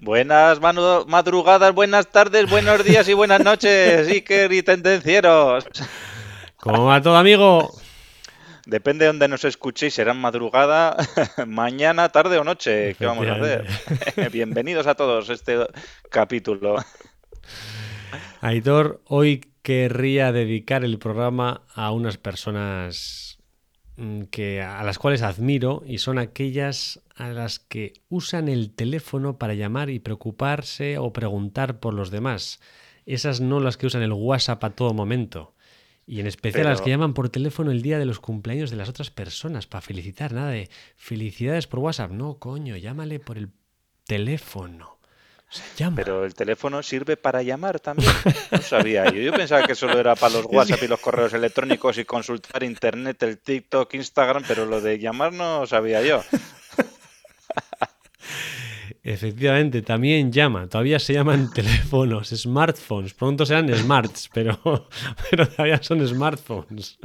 Buenas madrugadas, buenas tardes, buenos días y buenas noches, Iker y tendencieros. ¿Cómo va todo, amigo? Depende de donde nos escuchéis, serán madrugada, mañana, tarde o noche. ¿Qué vamos a hacer? Bienvenidos a todos a este capítulo. Aitor, hoy querría dedicar el programa a unas personas mm, que, a las cuales admiro y son aquellas a las que usan el teléfono para llamar y preocuparse o preguntar por los demás. Esas no las que usan el WhatsApp a todo momento. Y en especial a las que llaman por teléfono el día de los cumpleaños de las otras personas para felicitar. Nada de felicidades por WhatsApp. No, coño, llámale por el teléfono. O sea, llama. Pero el teléfono sirve para llamar también. No sabía yo. Yo pensaba que solo era para los WhatsApp y los correos electrónicos y consultar internet, el TikTok, Instagram, pero lo de llamar no sabía yo. Efectivamente, también llama. Todavía se llaman teléfonos, smartphones. Pronto serán smarts, pero, pero todavía son smartphones.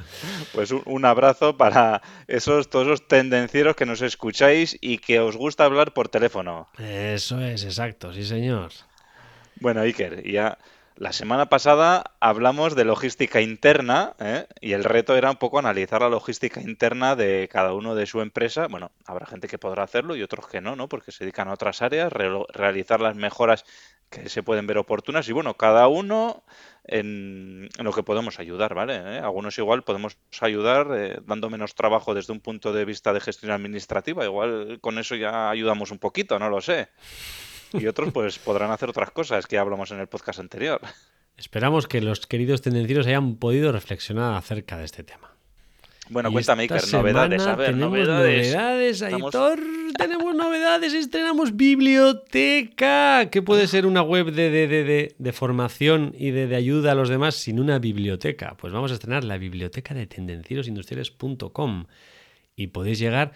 Pues un, un abrazo para esos, todos esos tendencieros que nos escucháis y que os gusta hablar por teléfono. Eso es, exacto, sí señor. Bueno, Iker, ya la semana pasada hablamos de logística interna, ¿eh? y el reto era un poco analizar la logística interna de cada uno de su empresa. Bueno, habrá gente que podrá hacerlo y otros que no, ¿no? Porque se dedican a otras áreas, re- realizar las mejoras que se pueden ver oportunas y bueno, cada uno en, en lo que podemos ayudar, ¿vale? ¿Eh? Algunos igual podemos ayudar eh, dando menos trabajo desde un punto de vista de gestión administrativa, igual con eso ya ayudamos un poquito, no lo sé. Y otros pues podrán hacer otras cosas que hablamos en el podcast anterior. Esperamos que los queridos tendencieros hayan podido reflexionar acerca de este tema. Bueno, Y cuéntame, Iker, novedades, a ver, tenemos novedades. novedades, Estamos- Aitor, tenemos novedades, estrenamos biblioteca, que puede ser una web de, de, de, de- de formación y de, de ayuda a los demás sin una biblioteca. Pues vamos a estrenar la biblioteca de tendencierosindustriales.com y podéis llegar,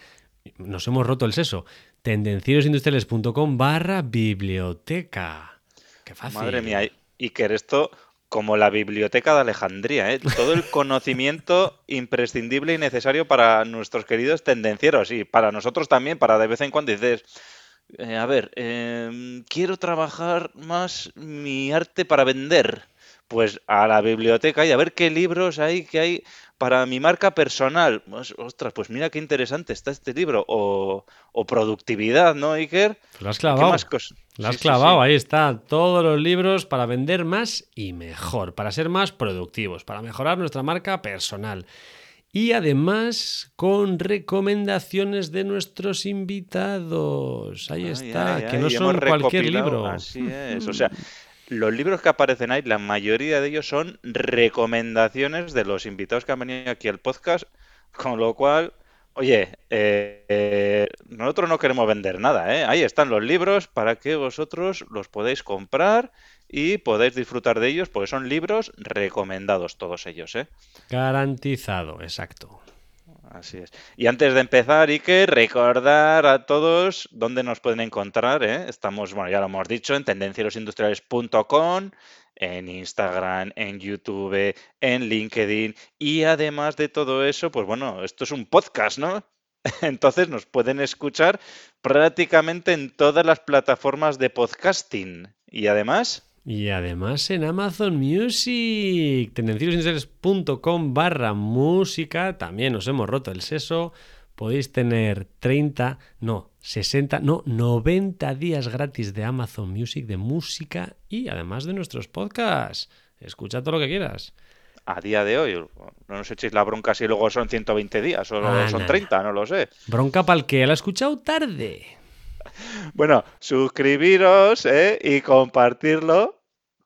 nos hemos roto el seso, tendencierosindustriales.com barra biblioteca. Qué fácil. Madre mía, Iker, esto como la biblioteca de Alejandría, ¿eh? Todo el conocimiento imprescindible y necesario para nuestros queridos tendencieros y para nosotros también, para de vez en cuando dices, eh, a ver, em, quiero trabajar más mi arte para vender. Pues a la biblioteca y a ver qué libros hay que hay para mi marca personal. Pues, ostras, pues mira qué interesante está este libro. O, o productividad, ¿no, Iker? Lo has ¿Qué clavado. más cosas? Lo has Sí, clavado, sí. ahí está. Todos los libros para vender más y mejor, para ser más productivos, para mejorar nuestra marca personal. Y además con recomendaciones de nuestros invitados. Ahí Ay, está, ay, que ay, no son cualquier libro. Así es. O sea, los libros que aparecen ahí, la mayoría de ellos son recomendaciones de los invitados que han venido aquí al podcast, con lo cual, oye, eh, nosotros no queremos vender nada, ¿eh? Ahí están los libros para que vosotros los podáis comprar y podáis disfrutar de ellos, porque son libros recomendados todos ellos, ¿eh? Garantizado, exacto. Así es. Y antes de empezar, Iker, recordar a todos dónde nos pueden encontrar. ¿eh? Estamos, bueno, ya lo hemos dicho, en tendencierosindustriales.com, en Instagram, en YouTube, en LinkedIn. Y además de todo eso, pues bueno, esto es un podcast, ¿no? Entonces nos pueden escuchar prácticamente en todas las plataformas de podcasting. Y además, Y además en Amazon Music, tendenciosindustriales.com barra música, también nos hemos roto el seso, podéis tener 30, no, 60, no, 90 días gratis de Amazon Music de música y además de nuestros podcasts. Escucha todo lo que quieras. a día de hoy, no nos echéis la bronca si luego son 120 días o Ah, son no, 30, no lo sé. Bronca para el que la ha escuchado tarde. Bueno, suscribiros ¿eh? y compartirlo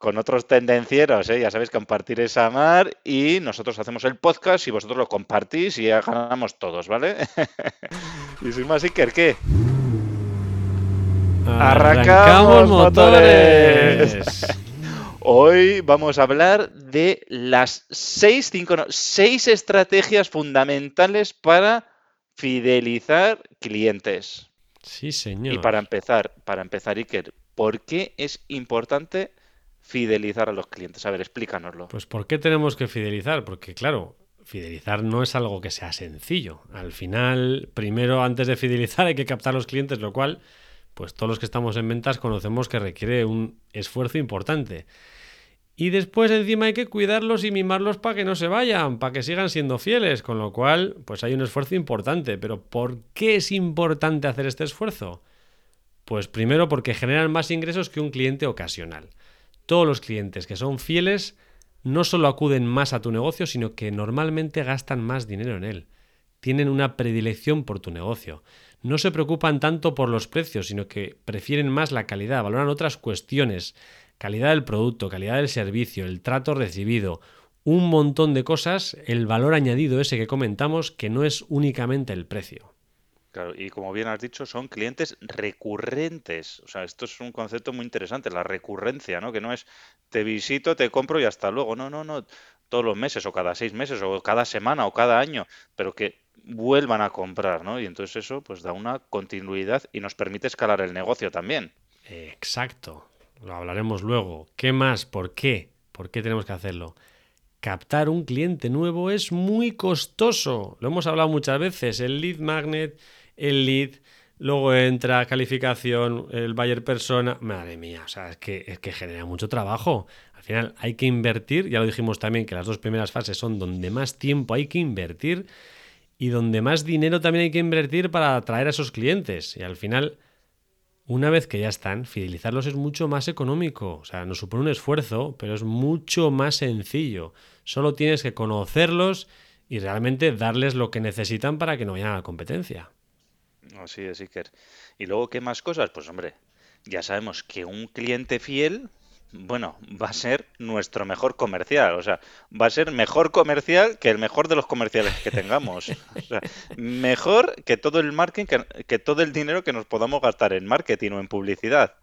con otros tendencieros, ¿eh? ya sabéis, compartir es amar y nosotros hacemos el podcast y vosotros lo compartís y ya ganamos todos, ¿vale? y sin más, Iker, ¿qué? ¡Arrancamos motores! Hoy vamos a hablar de las seis, cinco, no, seis estrategias fundamentales para fidelizar clientes. Sí, señor. Y para empezar, para empezar, Iker, ¿por qué es importante fidelizar a los clientes? A ver, explícanoslo. Pues ¿por qué tenemos que fidelizar? Porque claro, fidelizar no es algo que sea sencillo. Al final, primero, antes de fidelizar, hay que captar los clientes, lo cual, pues todos los que estamos en ventas conocemos que requiere un esfuerzo importante. Y después encima hay que cuidarlos y mimarlos para que no se vayan, para que sigan siendo fieles, con lo cual pues hay un esfuerzo importante. Pero ¿por qué es importante hacer este esfuerzo? Pues primero porque generan más ingresos que un cliente ocasional. Todos los clientes que son fieles no solo acuden más a tu negocio, sino que normalmente gastan más dinero en él. Tienen una predilección por tu negocio. No se preocupan tanto por los precios, sino que prefieren más la calidad, valoran otras cuestiones, calidad del producto, calidad del servicio, el trato recibido, un montón de cosas, el valor añadido ese que comentamos, que no es únicamente el precio. Claro, y como bien has dicho, son clientes recurrentes. O sea, esto es un concepto muy interesante, la recurrencia, ¿no? Que no es te visito, te compro y hasta luego. No, no, no. Todos los meses, o cada seis meses, o cada semana, o cada año, pero que vuelvan a comprar, ¿no? Y entonces eso pues da una continuidad y nos permite escalar el negocio también. Exacto. Lo hablaremos luego. ¿Qué más? ¿Por qué? ¿Por qué tenemos que hacerlo? Captar un cliente nuevo es muy costoso. Lo hemos hablado muchas veces. El lead magnet, el lead, luego entra calificación, el buyer persona. Madre mía, o sea, es que, es que genera mucho trabajo. Al final hay que invertir, ya lo dijimos también que las dos primeras fases son donde más tiempo hay que invertir y donde más dinero también hay que invertir para atraer a esos clientes. Y al final, una vez que ya están, fidelizarlos es mucho más económico. O sea, nos supone un esfuerzo, pero es mucho más sencillo. Solo tienes que conocerlos y realmente darles lo que necesitan para que no vayan a la competencia. Así es, Iker. Y luego, ¿qué más cosas? Pues hombre, ya sabemos que un cliente fiel bueno, va a ser nuestro mejor comercial. O sea, va a ser mejor comercial que el mejor de los comerciales que tengamos. O sea, mejor que todo el marketing, que, todo el dinero que nos podamos gastar en marketing o en publicidad.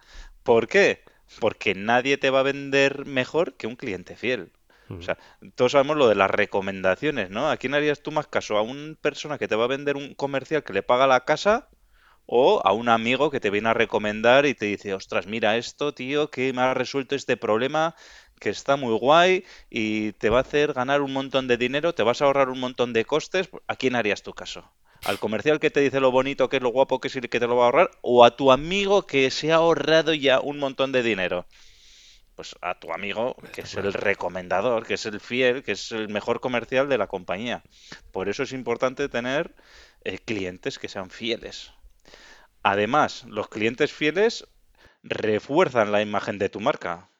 ¿Por qué? Porque nadie te va a vender mejor que un cliente fiel. O sea, todos sabemos lo de las recomendaciones, ¿no? ¿A quién harías tú más caso? ¿A una persona que te va a vender un comercial que le paga la casa o a un amigo que te viene a recomendar y te dice, ostras, mira esto, tío, que me ha resuelto este problema, que está muy guay y te va a hacer ganar un montón de dinero, te vas a ahorrar un montón de costes, ¿a quién harías tu caso? ¿Al comercial que te dice lo bonito, que es lo guapo, que es el que te lo va a ahorrar? ¿O a tu amigo que se ha ahorrado ya un montón de dinero? Pues a tu amigo, que es el recomendador, que es el fiel, que es el mejor comercial de la compañía. Por eso es importante tener eh, clientes que sean fieles. Además, los clientes fieles refuerzan la imagen de tu marca.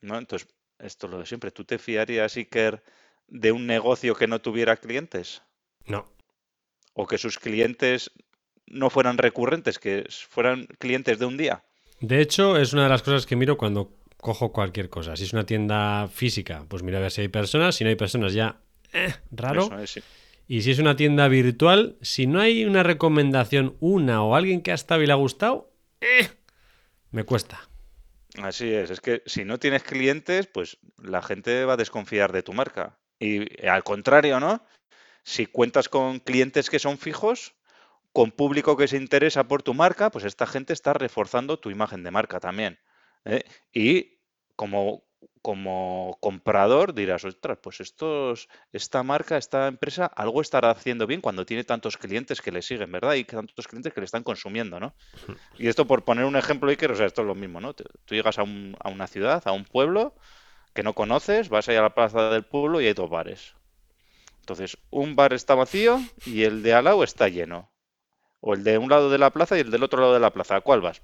¿no? Entonces, esto es lo de siempre. ¿Tú te fiarías, Iker, de un negocio que no tuviera clientes? No. ¿O que sus clientes no fueran recurrentes, que fueran clientes de un día? De hecho, es una de las cosas que miro cuando cojo cualquier cosa. Si es una tienda física, pues mira a ver si hay personas. Si no hay personas, ya eh, raro. Y si es una tienda virtual, si no hay una recomendación, una o alguien que ha estado y le ha gustado, eh, me cuesta. Así es, es que si no tienes clientes, pues la gente va a desconfiar de tu marca. Y al contrario, ¿no? Si cuentas con clientes que son fijos, con público que se interesa por tu marca, pues esta gente está reforzando tu imagen de marca también. ¿Eh? Y como como comprador dirás, ostras, pues estos, esta marca, esta empresa, algo estará haciendo bien cuando tiene tantos clientes que le siguen, ¿verdad? Y tantos clientes que le están consumiendo, ¿no? Y esto por poner un ejemplo, Iker, o sea, esto es lo mismo, ¿no? Tú llegas a, a una ciudad, a un pueblo que no conoces, vas ahí a la plaza del pueblo y hay dos bares. Entonces, un bar está vacío y el de al lado está lleno. O el de un lado de la plaza y el del otro lado de la plaza. ¿A cuál vas?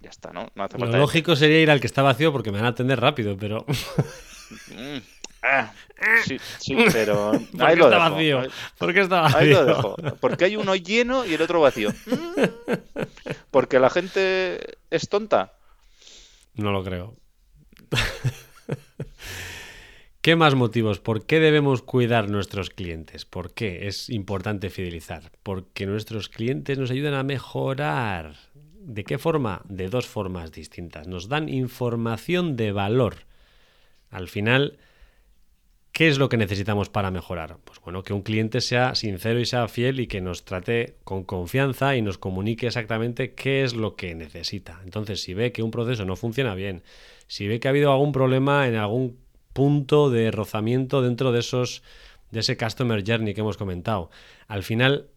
Ya está, ¿no? no hace Lo lógico sería ir al que está vacío porque me van a atender rápido, pero. Mm, ah, sí, sí, pero. ¿Por ahí qué está vacío? ¿Por qué está vacío? Ahí lo dejo. Porque hay uno lleno y el otro vacío. Porque la gente es tonta. No lo creo. ¿Qué más motivos? ¿Por qué debemos cuidar nuestros clientes? ¿Por qué es importante fidelizar? Porque nuestros clientes nos ayudan a mejorar ¿De qué forma? De dos formas distintas. Nos dan información de valor. Al final, ¿qué es lo que necesitamos para mejorar? Pues bueno, que un cliente sea sincero y sea fiel y que nos trate con confianza y nos comunique exactamente qué es lo que necesita. Entonces, si ve que un proceso no funciona bien, si ve que ha habido algún problema en algún punto de rozamiento dentro de esos de ese customer journey que hemos comentado, al final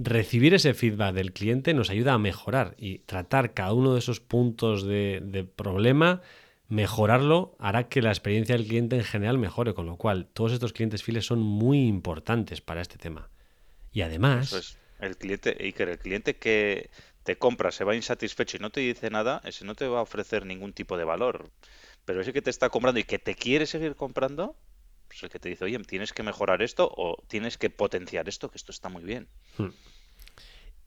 recibir ese feedback del cliente nos ayuda a mejorar y tratar cada uno de esos puntos de, problema, mejorarlo, hará que la experiencia del cliente en general mejore, con lo cual todos estos clientes fieles son muy importantes para este tema. Y además... El cliente, Iker, el cliente que te compra, se va insatisfecho y no te dice nada, ese no te va a ofrecer ningún tipo de valor. Pero ese que te está comprando y que te quiere seguir comprando, pues el que te dice, oye, tienes que mejorar esto o tienes que potenciar esto, que esto está muy bien. Hmm.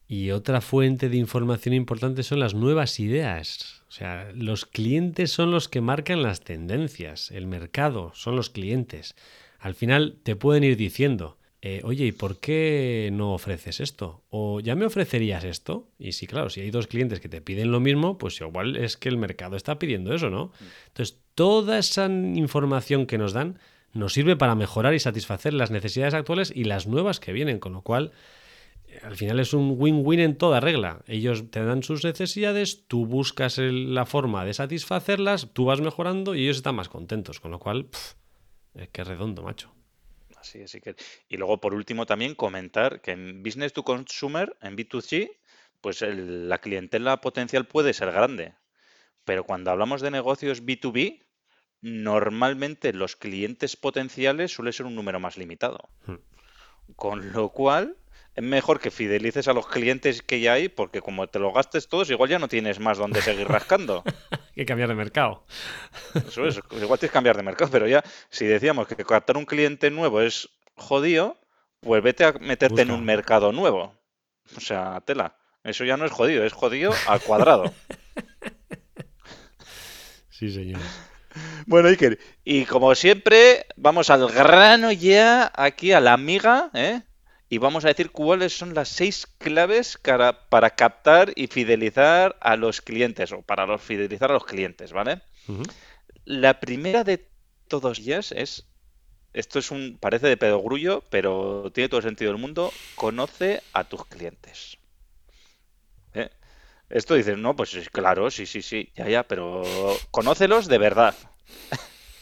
Y otra fuente de información importante son las nuevas ideas. O sea, los clientes son los que marcan las tendencias, el mercado son los clientes. Al final te pueden ir diciendo, eh, oye, ¿y por qué no ofreces esto? O ya me ofrecerías esto. Y sí, claro, si hay dos clientes que te piden lo mismo, pues igual es que el mercado está pidiendo eso, ¿no? Hmm. Entonces, toda esa información que nos dan nos sirve para mejorar y satisfacer las necesidades actuales y las nuevas que vienen, con lo cual eh, al final es un win-win en toda regla. Ellos te dan sus necesidades, tú buscas la forma de satisfacerlas, tú vas mejorando y ellos están más contentos, con lo cual, es que redondo, macho. Así es, que... Y luego, por último, también comentar que en Business to Consumer, en B2C, pues la clientela potencial puede ser grande. Pero cuando hablamos de negocios B2B, normalmente los clientes potenciales suele ser un número más limitado. Hmm. Con lo cual, es mejor que fidelices a los clientes que ya hay, porque como te lo gastes todos, igual ya no tienes más donde seguir rascando. que cambiar de mercado. Eso es, igual tienes que cambiar de mercado, pero ya, si decíamos que captar un cliente nuevo es jodido, pues vete a meterte en un mercado nuevo. O sea, tela. Eso ya no es jodido, es jodido al cuadrado. sí, señor. Bueno, Iker, y como siempre, vamos al grano ya, aquí a la amiga, ¿eh? Y vamos a decir cuáles son las seis claves para, captar y fidelizar a los clientes, o para los, fidelizar a los clientes, ¿vale? La primera de todos ellas es, esto es un, parece de pedogrullo, pero tiene todo el sentido del mundo, conoce a tus clientes. Esto dices, no, pues claro, sí, sí, sí, ya, ya, pero conócelos de verdad.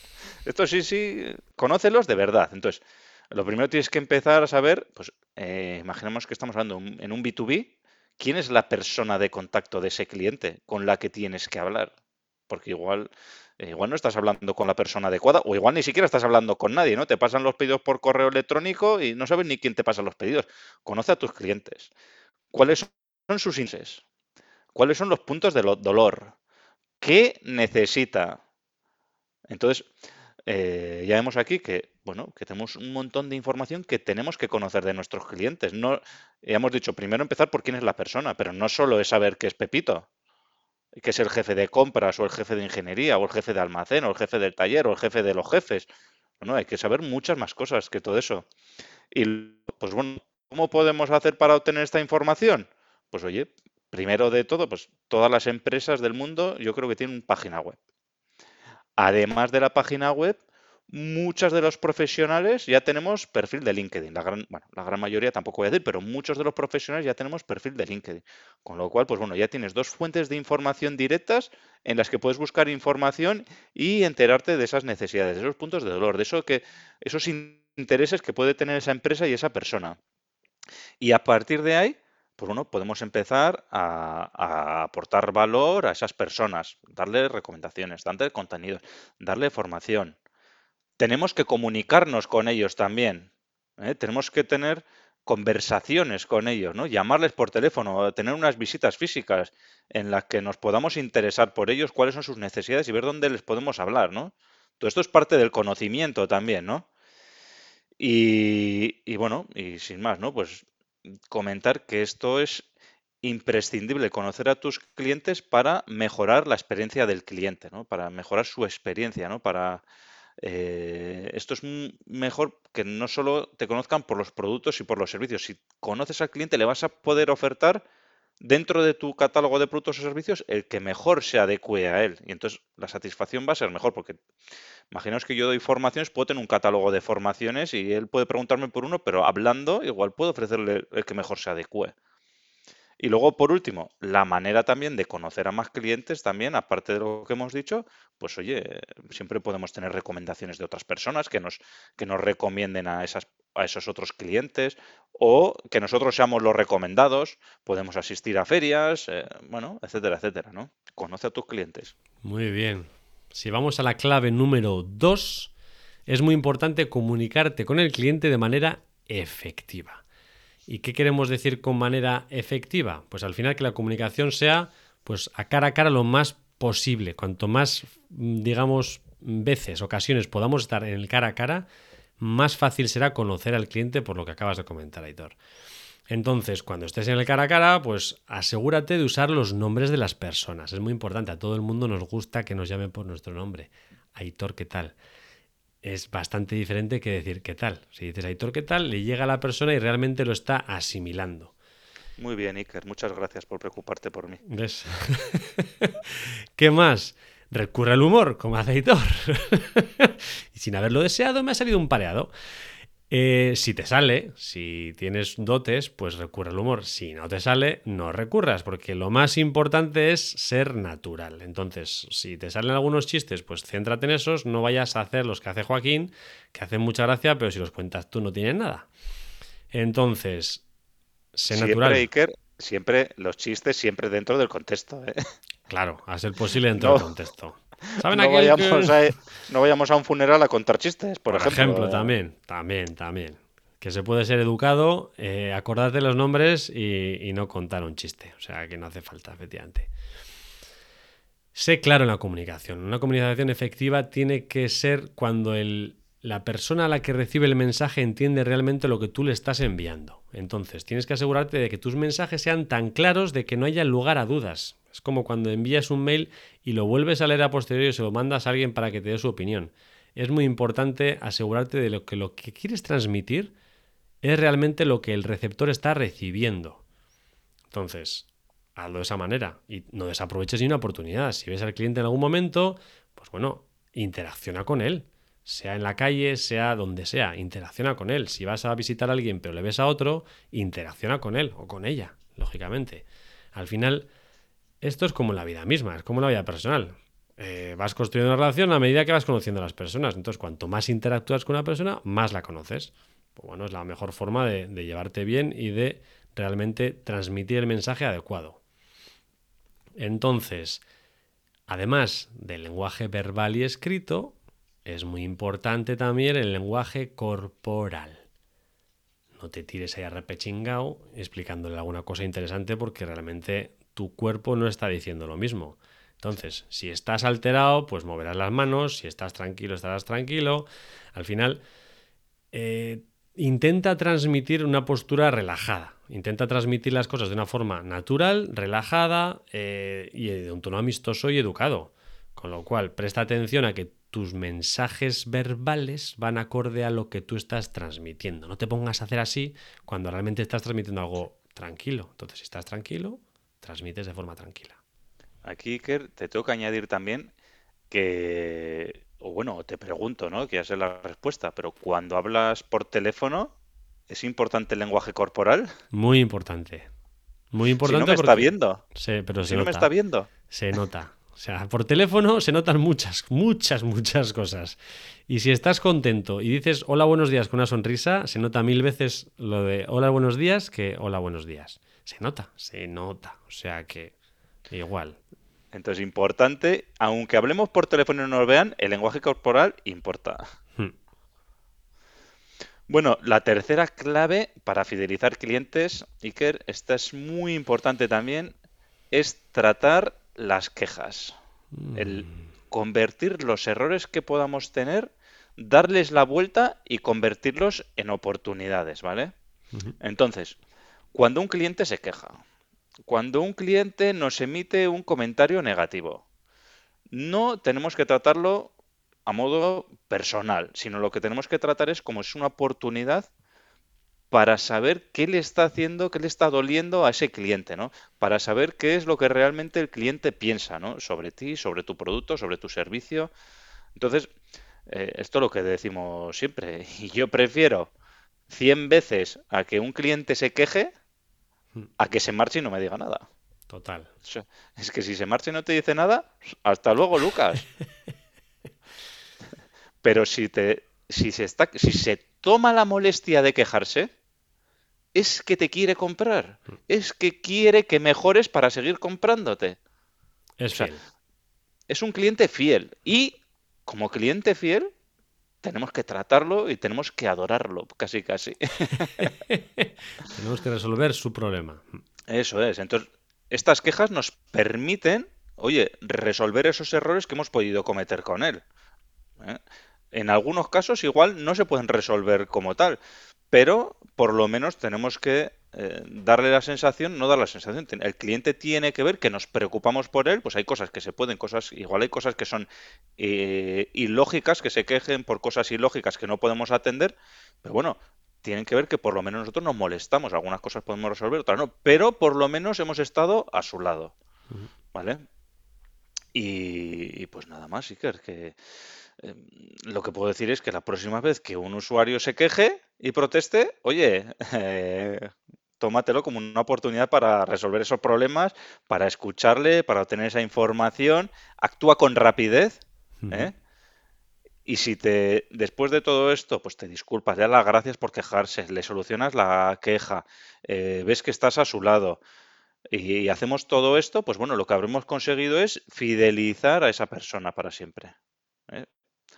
Esto sí, sí, conócelos de verdad. Entonces, lo primero tienes que empezar a saber, pues eh, imaginemos que estamos hablando en un B2B, ¿quién es la persona de contacto de ese cliente con la que tienes que hablar? Porque igual, eh, igual no estás hablando con la persona adecuada o igual ni siquiera estás hablando con nadie, ¿no? Te pasan los pedidos por correo electrónico y no sabes ni quién te pasa los pedidos. Conoce a tus clientes. ¿Cuáles son sus índices? ¿Cuáles son los puntos de dolor? ¿Qué necesita? Entonces, eh, ya vemos aquí que, bueno, que tenemos un montón de información que tenemos que conocer de nuestros clientes. No, ya hemos dicho, primero empezar por quién es la persona, pero no solo es saber qué es Pepito, que es el jefe de compras o el jefe de ingeniería o el jefe de almacén o el jefe del taller o el jefe de los jefes. No, hay que saber muchas más cosas que todo eso. Y, pues bueno, ¿cómo podemos hacer para obtener esta información? Pues oye, Primero de todo, pues todas las empresas del mundo yo creo que tienen página web. Además de la página web, muchos de los profesionales ya tenemos perfil de LinkedIn. La gran, mayoría tampoco voy a decir, pero muchos de los profesionales ya tenemos perfil de LinkedIn. Con lo cual, pues bueno, ya tienes dos fuentes de información directas en las que puedes buscar información y enterarte de esas necesidades, de esos puntos de dolor, de que, esos intereses que puede tener esa empresa y esa persona. Y a partir de ahí, pues bueno, podemos empezar a, aportar valor a esas personas, darle recomendaciones, darle contenido, darle formación. Tenemos que comunicarnos con ellos también. ¿eh? Tenemos que tener conversaciones con ellos, ¿no? Llamarles por teléfono, tener unas visitas físicas en las que nos podamos interesar por ellos, cuáles son sus necesidades y ver dónde les podemos hablar, ¿no? Todo esto es parte del conocimiento también, ¿no? Y, y, bueno, y sin más, ¿no? Pues comentar que esto es imprescindible conocer a tus clientes para mejorar la experiencia del cliente, ¿no? Para mejorar su experiencia, ¿no? Para eh, esto es mejor que no solo te conozcan por los productos y por los servicios. Si conoces al cliente, le vas a poder ofertar dentro de tu catálogo de productos o servicios el que mejor se adecue a él. Y entonces la satisfacción va a ser mejor, porque imaginaos que yo doy formaciones, puedo tener un catálogo de formaciones y él puede preguntarme por uno, pero hablando igual puedo ofrecerle el que mejor se adecue. Y luego, por último, la manera también de conocer a más clientes también, aparte de lo que hemos dicho, pues oye, siempre podemos tener recomendaciones de otras personas que nos, que nos recomienden a, esas, a esos otros clientes o que nosotros seamos los recomendados, podemos asistir a ferias, eh, bueno, etcétera, etcétera, ¿no? Conoce a tus clientes. Muy bien. Si vamos a la clave número dos, es muy importante comunicarte con el cliente de manera efectiva. ¿Y qué queremos decir con manera efectiva? Pues al final que la comunicación sea pues a cara a cara lo más posible. Cuanto más, digamos, veces, ocasiones podamos estar en el cara a cara, más fácil será conocer al cliente por lo que acabas de comentar, Aitor. Entonces, cuando estés en el cara a cara, pues asegúrate de usar los nombres de las personas. Es muy importante. A todo el mundo nos gusta que nos llamen por nuestro nombre. Aitor, ¿qué tal? es bastante diferente que decir qué tal. Si dices Aitor, ¿qué tal? Le llega a la persona y realmente lo está asimilando. Muy bien, Iker. Muchas gracias por preocuparte por mí. ¿Ves? ¿Qué más? Recurre al humor, como hace Aitor. y sin haberlo deseado, me ha salido un pareado. Eh, si te sale, si tienes dotes, pues recurre al humor. Si no te sale, no recurras, porque lo más importante es ser natural. Entonces, si te salen algunos chistes, pues céntrate en esos, no vayas a hacer los que hace Joaquín, que hacen mucha gracia, pero si los cuentas tú no tienes nada. Entonces, sé siempre, natural. Iker, siempre los chistes, siempre dentro del contexto. ¿eh? Claro, a ser posible dentro del contexto. ¿Saben no, vayamos a, no, vayamos a, un funeral a contar chistes, por, por ejemplo. ejemplo. también, también, también. Que se puede ser educado, eh, acordarte los nombres y, y, no contar un chiste. O sea, que no hace falta, efectivamente. Sé claro en la comunicación. Una comunicación efectiva tiene que ser cuando el, la persona a la que recibe el mensaje entiende realmente lo que tú le estás enviando. Entonces, tienes que asegurarte de que tus mensajes sean tan claros de que no haya lugar a dudas. Es como cuando envías un mail y lo vuelves a leer a posteriori y se lo mandas a alguien para que te dé su opinión. Es muy importante asegurarte de lo que lo que quieres transmitir es realmente lo que el receptor está recibiendo. Entonces, hazlo de esa manera y no desaproveches ni una oportunidad. Si ves al cliente en algún momento, pues bueno, interacciona con él. Sea en la calle, sea donde sea, interacciona con él. Si vas a visitar a alguien pero le ves a otro, interacciona con él o con ella, lógicamente. Al final, esto es como la vida misma, es como la vida personal. Eh, vas construyendo una relación a medida que vas conociendo a las personas. Entonces, cuanto más interactúas con una persona, más la conoces. Pues bueno, es la mejor forma de, llevarte bien y de realmente transmitir el mensaje adecuado. Entonces, además del lenguaje verbal y escrito, es muy importante también el lenguaje corporal. No te tires ahí a repechingao explicándole alguna cosa interesante porque realmente tu cuerpo no está diciendo lo mismo. Entonces, si estás alterado, pues moverás las manos, si estás tranquilo, estarás tranquilo. Al final, eh, intenta transmitir una postura relajada. Intenta transmitir las cosas de una forma natural, relajada eh, y de un tono amistoso y educado. Con lo cual, presta atención a que tus mensajes verbales van acorde a lo que tú estás transmitiendo. No te pongas a hacer así cuando realmente estás transmitiendo algo tranquilo. Entonces, si estás tranquilo, transmites de forma tranquila. Aquí, Iker, te tengo que añadir también que, o bueno, te pregunto, ¿no? Que ya sé la respuesta, pero cuando hablas por teléfono, ¿es importante el lenguaje corporal? Muy importante. Muy importante. Si no me está viendo. Sí, pero si se no nota. me está viendo. Se nota. O sea, por teléfono se notan muchas, muchas, muchas cosas. Y si estás contento y dices hola, buenos días con una sonrisa, se nota mil veces lo de hola, buenos días que hola, buenos días. Se nota, se nota. O sea que igual. Entonces, importante, aunque hablemos por teléfono y no nos vean, el lenguaje corporal importa. Hmm. Bueno, la tercera clave para fidelizar clientes, Iker, esta es muy importante también, es tratar las quejas. El convertir los errores que podamos tener, darles la vuelta y convertirlos en oportunidades, ¿vale? Entonces, cuando un cliente se queja, cuando un cliente nos emite un comentario negativo, no tenemos que tratarlo a modo personal, sino lo que tenemos que tratar es como es una oportunidad para saber qué le está haciendo, qué le está doliendo a ese cliente, ¿no? Para saber qué es lo que realmente el cliente piensa, ¿no? Sobre ti, sobre tu producto, sobre tu servicio. Entonces, eh, esto es lo que decimos siempre. Y yo prefiero 100 veces a que un cliente se queje a que se marche y no me diga nada. Total. Es que si se marcha y no te dice nada, hasta luego, Lucas. Pero si te, si se está, si se toma la molestia de quejarse, es que te quiere comprar. Es que quiere que mejores para seguir comprándote. Es fiel. es un cliente fiel. Y como cliente fiel, tenemos que tratarlo y tenemos que adorarlo, casi casi. tenemos que resolver su problema. Eso es. Entonces, estas quejas nos permiten, oye, resolver esos errores que hemos podido cometer con él. ¿eh? En algunos casos igual no se pueden resolver como tal, pero por lo menos tenemos que eh, darle la sensación, no dar la sensación, el cliente tiene que ver que nos preocupamos por él, pues hay cosas que se pueden, cosas, igual hay cosas que son eh, ilógicas, que se quejen por cosas ilógicas que no podemos atender, pero bueno, tienen que ver que por lo menos nosotros nos molestamos, algunas cosas podemos resolver, otras no, pero por lo menos hemos estado a su lado, ¿vale? Y, pues nada más, Iker, que eh, lo que puedo decir es que la próxima vez que un usuario se queje y proteste, oye, eh, tómatelo como una oportunidad para resolver esos problemas, para escucharle, para obtener esa información, actúa con rapidez, ¿eh? Y si te, después de todo esto, pues te disculpas, le das las gracias por quejarse, le solucionas la queja, eh, ves que estás a su lado y, hacemos todo esto, pues bueno, lo que habremos conseguido es fidelizar a esa persona para siempre. ¿eh?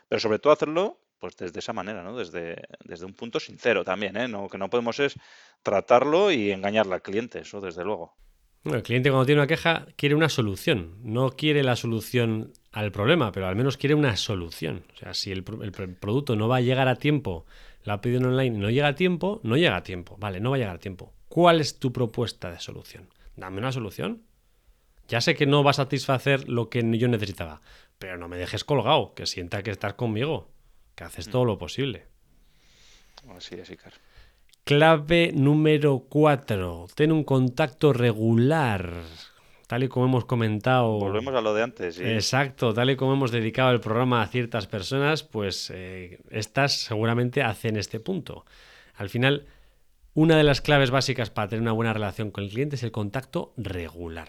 Pero sobre todo hacerlo pues desde esa manera, ¿no? Desde, desde un punto sincero también, ¿eh? No, que no podemos es tratarlo y engañarle al cliente, eso desde luego. el cliente cuando tiene una queja quiere una solución, no quiere la solución al problema, pero al menos quiere una solución. O sea, si el, producto no va a llegar a tiempo, la ha pedido en online no llega a tiempo, no llega a tiempo. Vale, no va a llegar a tiempo. ¿Cuál es tu propuesta de solución? Dame una solución. Ya sé que no va a satisfacer lo que yo necesitaba, pero no me dejes colgado, que sienta que estás conmigo, que haces todo lo posible. Así es, Icar. Clave número 4. Ten un contacto regular tal y como hemos comentado. Volvemos a lo de antes. ¿sí? Exacto, tal y como hemos dedicado el programa a ciertas personas, pues eh, estas seguramente hacen este punto. Al final, una de las claves básicas para tener una buena relación con el cliente es el contacto regular.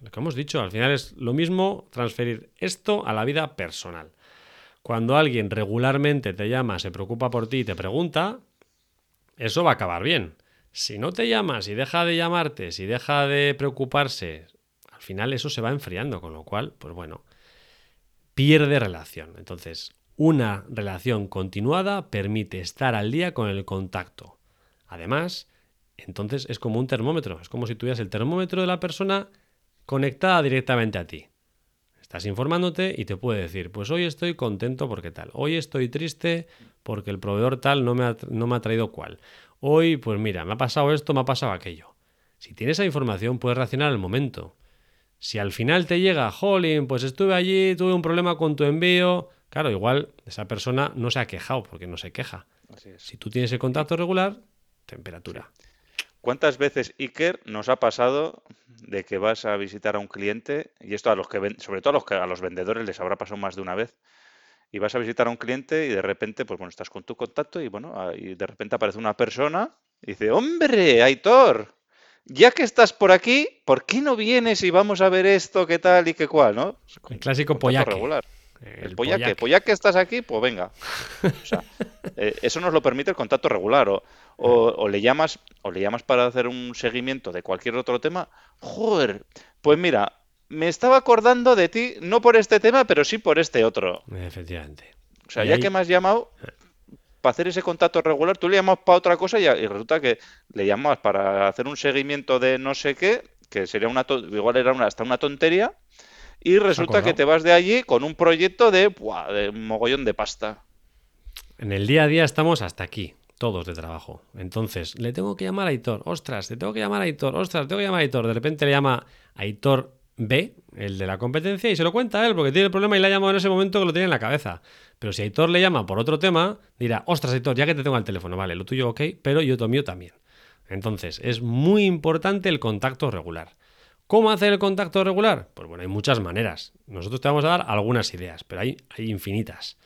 Lo que hemos dicho, al final es lo mismo transferir esto a la vida personal. Cuando alguien regularmente te llama, se preocupa por ti y te pregunta, eso va a acabar bien. Si no te llamas, si deja de llamarte, si deja de preocuparse, al final eso se va enfriando, con lo cual, pues bueno, pierde relación. Entonces, una relación continuada permite estar al día con el contacto. Además, entonces es como un termómetro, es como si tuvieras el termómetro de la persona conectada directamente a ti. Estás informándote y te puede decir, pues hoy estoy contento porque tal, hoy estoy triste porque el proveedor tal no me ha, no me ha traído cual. Hoy, pues mira, me ha pasado esto, me ha pasado aquello. Si tienes esa información, puedes reaccionar al momento. Si al final te llega, jolín, pues estuve allí, tuve un problema con tu envío, claro, igual esa persona no se ha quejado porque no se queja. Si tú tienes el contacto regular, temperatura. ¿Cuántas veces, Iker, nos ha pasado de que vas a visitar a un cliente, y esto a los que ven, sobre todo a los que a los vendedores les habrá pasado más de una vez, y vas a visitar a un cliente y de repente, pues bueno, estás con tu contacto y bueno, y de repente aparece una persona y dice, hombre, Aitor, ya que estás por aquí, ¿por qué no vienes y vamos a ver esto, qué tal y qué cual, ¿no? El clásico pollaque. Regular. El, pollaque. pollaque. estás aquí, pues venga. Eh, eso nos lo permite el contacto regular. O, le llamas, o le llamas para hacer un seguimiento de cualquier otro tema. Joder, pues mira, me estaba acordando de ti, no por este tema, pero sí por este otro. Efectivamente. O sea, ya que me has llamado, para hacer ese contacto regular, tú le llamas para otra cosa y, resulta que le llamas para hacer un seguimiento de no sé qué, que sería una igual era una, hasta una tontería, y resulta que te vas de allí con un proyecto de, de un mogollón de pasta. En el día a día estamos hasta aquí, todos de trabajo. Entonces, le tengo que llamar a Aitor, ostras, le tengo que llamar a Aitor, ostras, le tengo que llamar a Aitor. De repente le llama a Aitor ve el de la competencia y se lo cuenta a él porque tiene el problema y le ha llamado en ese momento que lo tiene en la cabeza. Pero si Aitor le llama por otro tema, dirá, ostras Aitor, ya que te tengo al teléfono, vale, lo tuyo ok, pero yo lo mío también. Entonces, es muy importante el contacto regular. ¿Cómo hacer el contacto regular? Pues bueno, hay muchas maneras. Nosotros te vamos a dar algunas ideas, pero hay, infinitas.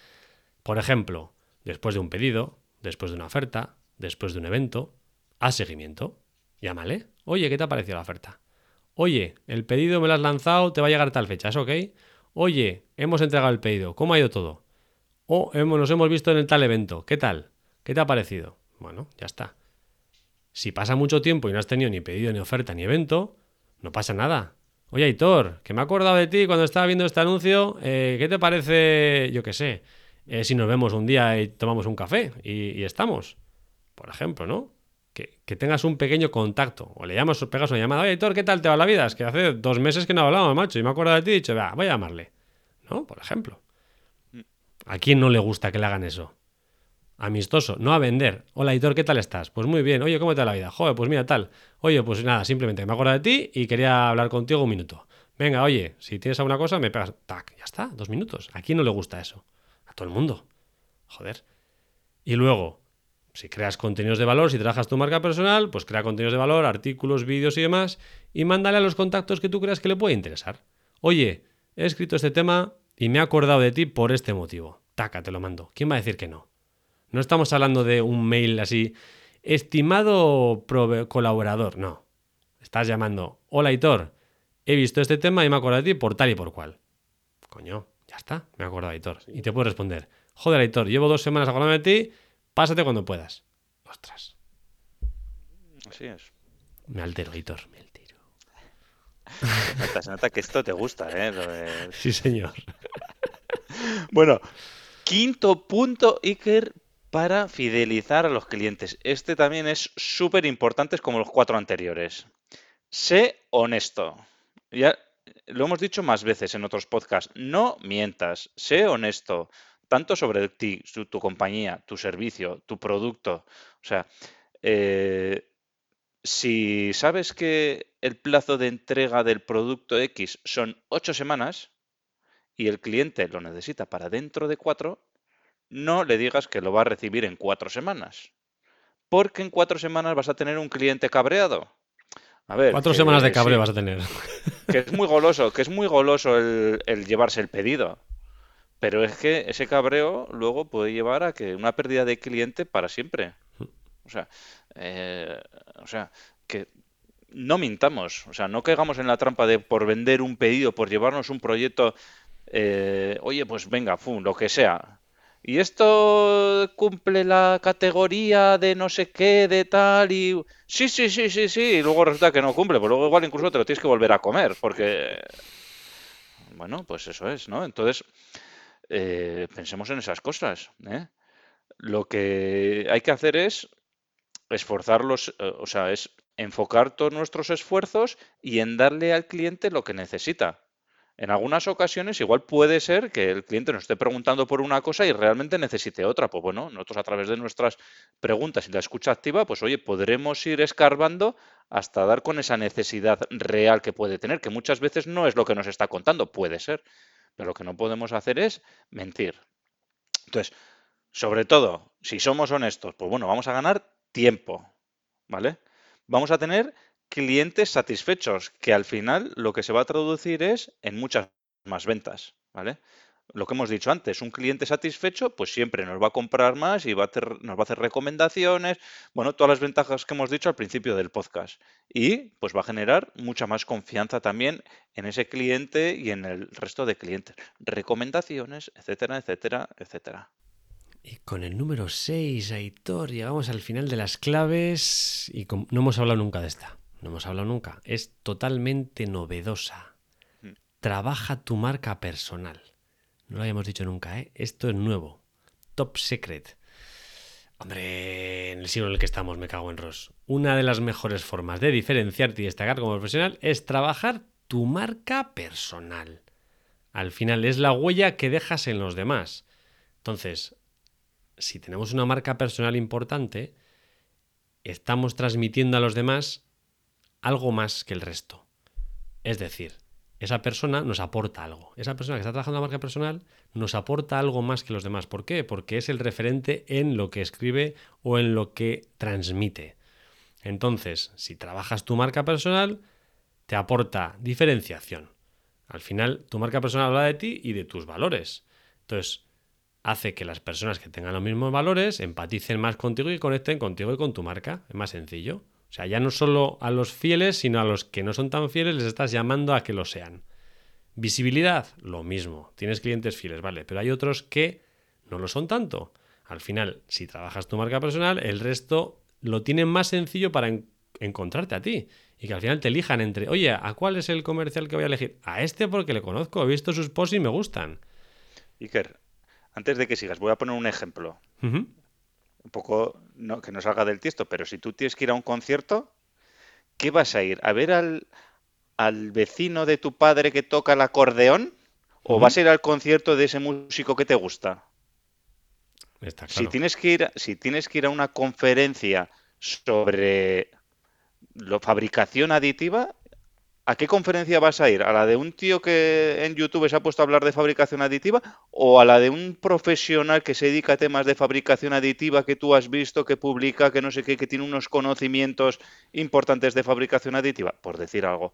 Por ejemplo, después de un pedido, después de una oferta, después de un evento, haz seguimiento. Llámale. Oye, ¿qué te ha parecido la oferta? Oye, el pedido me lo has lanzado, te va a llegar tal fecha, ¿es ok? Oye, hemos entregado el pedido, ¿cómo ha ido todo? O hemos, nos hemos visto en el tal evento, ¿qué tal? ¿Qué te ha parecido? Bueno, ya está. Si pasa mucho tiempo y no has tenido ni pedido, ni oferta, ni evento, no pasa nada. Oye, Aitor, que me he acordado de ti cuando estaba viendo este anuncio, eh, ¿qué te parece, yo qué sé, eh, si nos vemos un día y tomamos un café y estamos? Por ejemplo, ¿no? que, tengas un pequeño contacto. O le llamas o pegas una llamada. Oye, Héctor, ¿qué tal te va la vida? Es que hace dos meses que no hablamos, macho. Y me acuerdo de ti y he dicho, voy a llamarle. ¿No? Por ejemplo. Mm. ¿A quién no le gusta que le hagan eso? Amistoso, no a vender. Hola, Hitor, ¿qué tal estás? Pues muy bien. Oye, ¿cómo te va la vida? Joder, pues mira, tal. Oye, pues nada, simplemente me acuerdo de ti y quería hablar contigo un minuto. Venga, oye, si tienes alguna cosa, me pegas. Tac, ya está, dos minutos. ¿A quién no le gusta eso? A todo el mundo. Joder. Y luego, si creas contenidos de valor, si trabajas tu marca personal, pues crea contenidos de valor, artículos, vídeos y demás, y mándale a los contactos que tú creas que le puede interesar. Oye, he escrito este tema y me he acordado de ti por este motivo. Taca, te lo mando. ¿Quién va a decir que no? No estamos hablando de un mail así, estimado colaborador, no. Estás llamando, hola Hitor, he visto este tema y me he acordado de ti por tal y por cual. Coño, ya está, me he acordado de Hitor. Y te puedo responder, joder Hitor, llevo dos semanas acordándome de ti Pásate cuando puedas. Ostras. Así es. Me altero, Hitor, me altero. Se nota, que esto te gusta, ¿eh? Sí, señor. bueno, quinto punto, Iker, para fidelizar a los clientes. Este también es súper importante como los cuatro anteriores. Sé honesto. Ya lo hemos dicho más veces en otros podcasts. No mientas. Sé honesto tanto sobre ti, tu compañía, tu servicio, tu producto. O sea, eh, si sabes que el plazo de entrega del producto X son ocho semanas y el cliente lo necesita para dentro de cuatro, no le digas que lo va a recibir en cuatro semanas. Porque en cuatro semanas vas a tener un cliente cabreado. A ver, cuatro semanas de cabreo vas a tener. Que es muy goloso, que es muy goloso el llevarse el pedido. Pero es que ese cabreo luego puede llevar a que una pérdida de cliente para siempre. O sea, eh, o sea, que no mintamos, o sea, no caigamos en la trampa de por vender un pedido, por llevarnos un proyecto, eh, oye, pues venga, fum, lo que sea. Y esto cumple la categoría de no sé qué, de tal, y sí, sí, sí, sí, sí, y luego resulta que no cumple, pues luego igual incluso te lo tienes que volver a comer, porque, bueno, pues eso es, ¿no? Entonces, eh, pensemos en esas cosas. ¿eh? Lo que hay que hacer es esforzarlos, eh, o sea, es enfocar todos nuestros esfuerzos y en darle al cliente lo que necesita. En algunas ocasiones igual puede ser que el cliente nos esté preguntando por una cosa y realmente necesite otra. Pues bueno, nosotros a través de nuestras preguntas y la escucha activa, pues oye, podremos ir escarbando hasta dar con esa necesidad real que puede tener, que muchas veces no es lo que nos está contando, puede ser. Pero lo que no podemos hacer es mentir. Entonces, sobre todo, si somos honestos, pues bueno, vamos a ganar tiempo, ¿vale? Vamos a tener clientes satisfechos, que al final lo que se va a traducir es en muchas más ventas, ¿vale? lo que hemos dicho antes, un cliente satisfecho, pues siempre nos va a comprar más y va a nos va a hacer recomendaciones, bueno, todas las ventajas que hemos dicho al principio del podcast. Y pues va a generar mucha más confianza también en ese cliente y en el resto de clientes. Recomendaciones, etcétera, etcétera, etcétera. Y con el número 6, Aitor, llegamos al final de las claves y no hemos hablado nunca de esta. No hemos hablado nunca. Es totalmente novedosa. Mm. Trabaja tu marca personal. No lo habíamos dicho nunca, ¿eh? Esto es nuevo. Top Secret. Hombre, en el siglo en el que estamos, me cago en Ross. Una de las mejores formas de diferenciarte y destacar como profesional es trabajar tu marca personal. Al final es la huella que dejas en los demás. Entonces, si tenemos una marca personal importante, estamos transmitiendo a los demás algo más que el resto. Es decir, esa persona nos aporta algo. Esa persona que está trabajando en la marca personal nos aporta algo más que los demás. ¿Por qué? Porque es el referente en lo que escribe o en lo que transmite. Entonces, si trabajas tu marca personal, te aporta diferenciación. Al final, tu marca personal habla de ti y de tus valores. Entonces, hace que las personas que tengan los mismos valores empaticen más contigo y conecten contigo y con tu marca. Es más sencillo. O sea, ya no solo a los fieles, sino a los que no son tan fieles les estás llamando a que lo sean. Visibilidad, lo mismo. Tienes clientes fieles, vale, pero hay otros que no lo son tanto. Al final, si trabajas tu marca personal, el resto lo tienen más sencillo para encontrarte a ti. Y que al final te elijan entre, oye, ¿a cuál es el comercial que voy a elegir? A este porque le conozco, he visto sus posts y me gustan. Iker, antes de que sigas, voy a poner un ejemplo un poco no, que no salga del tiesto, pero si tú tienes que ir a un concierto, ¿qué vas a ir? ¿A ver al, al vecino de tu padre que toca el acordeón? ¿O vas a ir al concierto de ese músico que te gusta? Si tienes que ir, si tienes que ir a una conferencia sobre la fabricación aditiva, ¿A qué conferencia vas a ir? ¿A la de un tío que en YouTube se ha puesto a hablar de fabricación aditiva? ¿O a la de un profesional que se dedica a temas de fabricación aditiva que tú has visto, que publica, que no sé qué, que tiene unos conocimientos importantes de fabricación aditiva? Por decir algo.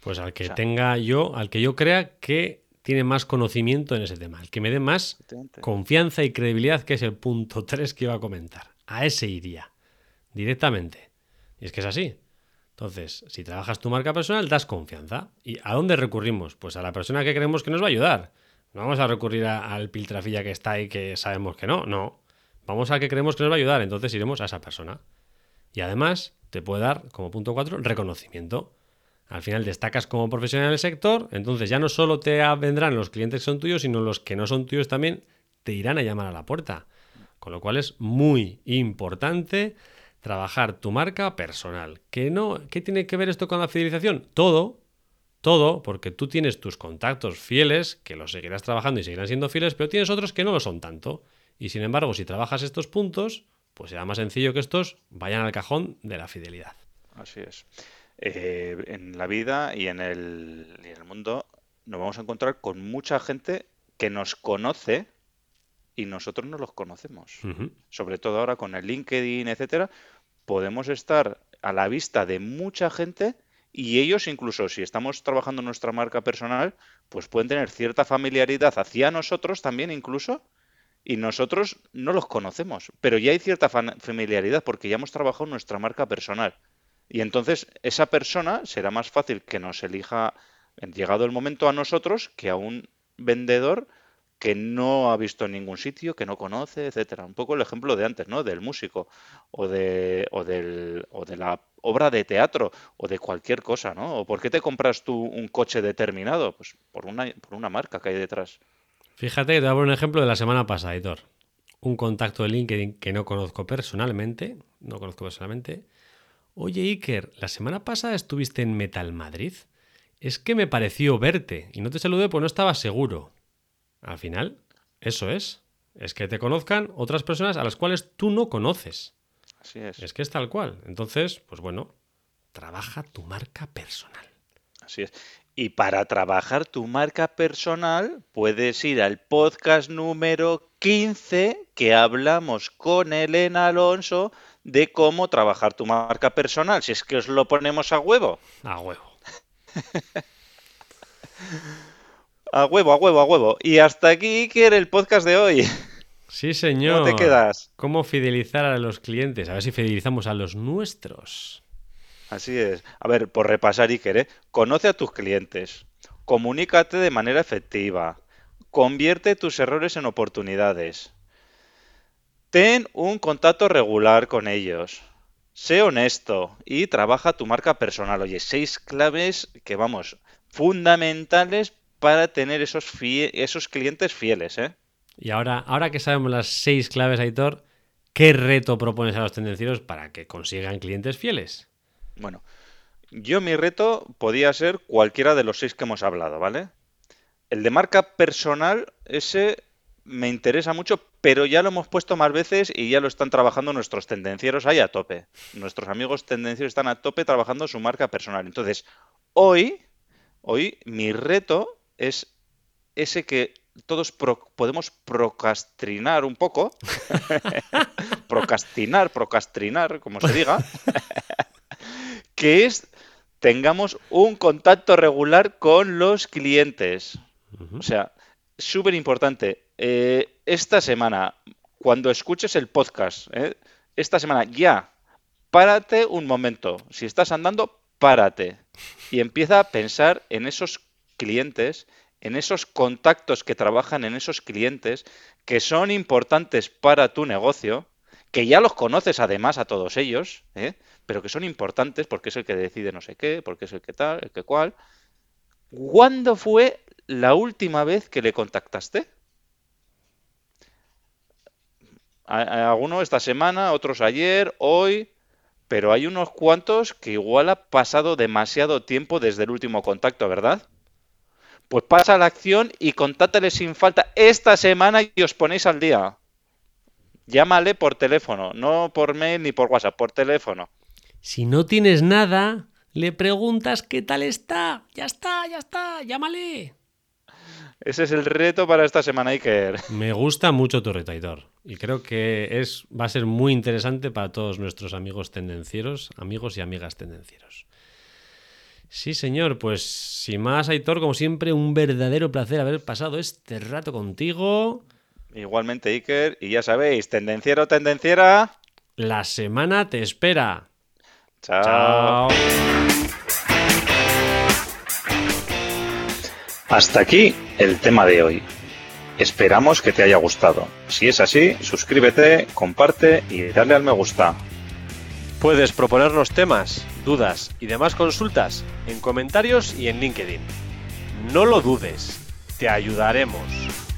Pues al que tenga yo, al que yo crea que tiene más conocimiento en ese tema, al que me dé más confianza y credibilidad, que es el punto 3 que iba a comentar. A ese iría, directamente. Y es que es así. Entonces, si trabajas tu marca personal, das confianza. ¿Y a dónde recurrimos? Pues a la persona que creemos que nos va a ayudar. No vamos a recurrir al piltrafilla que está ahí que sabemos que no, no. Vamos a que creemos que nos va a ayudar, entonces iremos a esa persona. Y además te puede dar, como punto 4, reconocimiento. Al final destacas como profesional en el sector, entonces ya no solo te vendrán los clientes que son tuyos, sino los que no son tuyos también te irán a llamar a la puerta. Con lo cual es muy importante trabajar tu marca personal. ¿Qué, no, ¿Qué tiene que ver esto con la fidelización? Todo, todo, porque tú tienes tus contactos fieles, que los seguirás trabajando y seguirán siendo fieles, pero tienes otros que no lo son tanto. Y sin embargo, si trabajas estos puntos, pues será más sencillo que estos vayan al cajón de la fidelidad. Así es. Eh, en la vida y en, el, y en el mundo nos vamos a encontrar con mucha gente que nos conoce y nosotros no los conocemos. Sobre todo ahora con el LinkedIn, etcétera, podemos estar a la vista de mucha gente y ellos incluso si estamos trabajando nuestra marca personal, pues pueden tener cierta familiaridad hacia nosotros también incluso y nosotros no los conocemos, pero ya hay cierta familiaridad porque ya hemos trabajado nuestra marca personal. Y entonces esa persona será más fácil que nos elija, llegado el momento a nosotros, que a un vendedor que no ha visto en ningún sitio, que no conoce, etcétera. Un poco el ejemplo de antes, ¿no? Del músico o de, o del, o de la obra de teatro o de cualquier cosa, ¿no? ¿O por qué te compras tú un coche determinado? Pues por una, marca que hay detrás. Fíjate te voy a poner un ejemplo de la semana pasada, Editor. Un contacto de LinkedIn que no conozco personalmente, no conozco personalmente. Oye, Iker, la semana pasada estuviste en Metal Madrid. Es que me pareció verte y no te saludé porque no estaba seguro. Al final, eso es. Es que te conozcan otras personas a las cuales tú no conoces. Así es. Es que es tal cual. Entonces, pues bueno, trabaja tu marca personal. Así es. Y para trabajar tu marca personal, puedes ir al podcast número 15 que hablamos con Elena Alonso de cómo trabajar tu marca personal. Si es que os lo ponemos a huevo. A huevo. A huevo, a huevo, a huevo. Y hasta aquí, Iker, el podcast de hoy. Sí, señor. ¿Cómo te quedas? ¿Cómo fidelizar a los clientes? A ver si fidelizamos a los nuestros. Así es. A ver, por repasar, Iker, ¿eh? conoce a tus clientes. Comunícate de manera efectiva. Convierte tus errores en oportunidades. Ten un contacto regular con ellos. Sé honesto y trabaja tu marca personal. Oye, seis claves que, vamos, fundamentales para tener esos, esos clientes fieles. ¿eh? Y ahora, ahora que sabemos las seis claves, Aitor, ¿qué reto propones a los tendencieros para que consigan clientes fieles? Bueno, yo mi reto podía ser cualquiera de los seis que hemos hablado, ¿vale? El de marca personal, ese me interesa mucho, pero ya lo hemos puesto más veces y ya lo están trabajando nuestros tendencieros ahí a tope. Nuestros amigos tendencieros están a tope trabajando su marca personal. Entonces, hoy Hoy mi reto es ese que todos podemos procrastinar un poco. procrastinar, procrastinar, como se diga. que es tengamos un contacto regular con los clientes. O sea, súper importante. Eh, esta semana, cuando escuches el podcast, eh, esta semana ya, párate un momento. Si estás andando, párate. Y empieza a pensar en esos clientes, en esos contactos que trabajan en esos clientes, que son importantes para tu negocio, que ya los conoces además a todos ellos, ¿eh? pero que son importantes porque es el que decide no sé qué, porque es el que tal, el que cual. ¿Cuándo fue la última vez que le contactaste? Algunos esta semana, otros ayer, hoy, pero hay unos cuantos que igual ha pasado demasiado tiempo desde el último contacto, ¿verdad? Pues pasa la acción y contáctale sin falta esta semana y os ponéis al día. Llámale por teléfono, no por mail ni por WhatsApp, por teléfono. Si no tienes nada, le preguntas qué tal está. Ya está, ya está, llámale. Ese es el reto para esta semana, Iker. Me gusta mucho tu reto, Y creo que es, va a ser muy interesante para todos nuestros amigos tendencieros, amigos y amigas tendencieros. Sí, señor, pues sin más, Aitor, como siempre, un verdadero placer haber pasado este rato contigo. Igualmente, Iker, y ya sabéis, tendenciero, tendenciera. La semana te espera. Chao. Hasta aquí el tema de hoy. Esperamos que te haya gustado. Si es así, suscríbete, comparte y dale al me gusta. Puedes proponernos temas, dudas y demás consultas en comentarios y en LinkedIn. No lo dudes, te ayudaremos.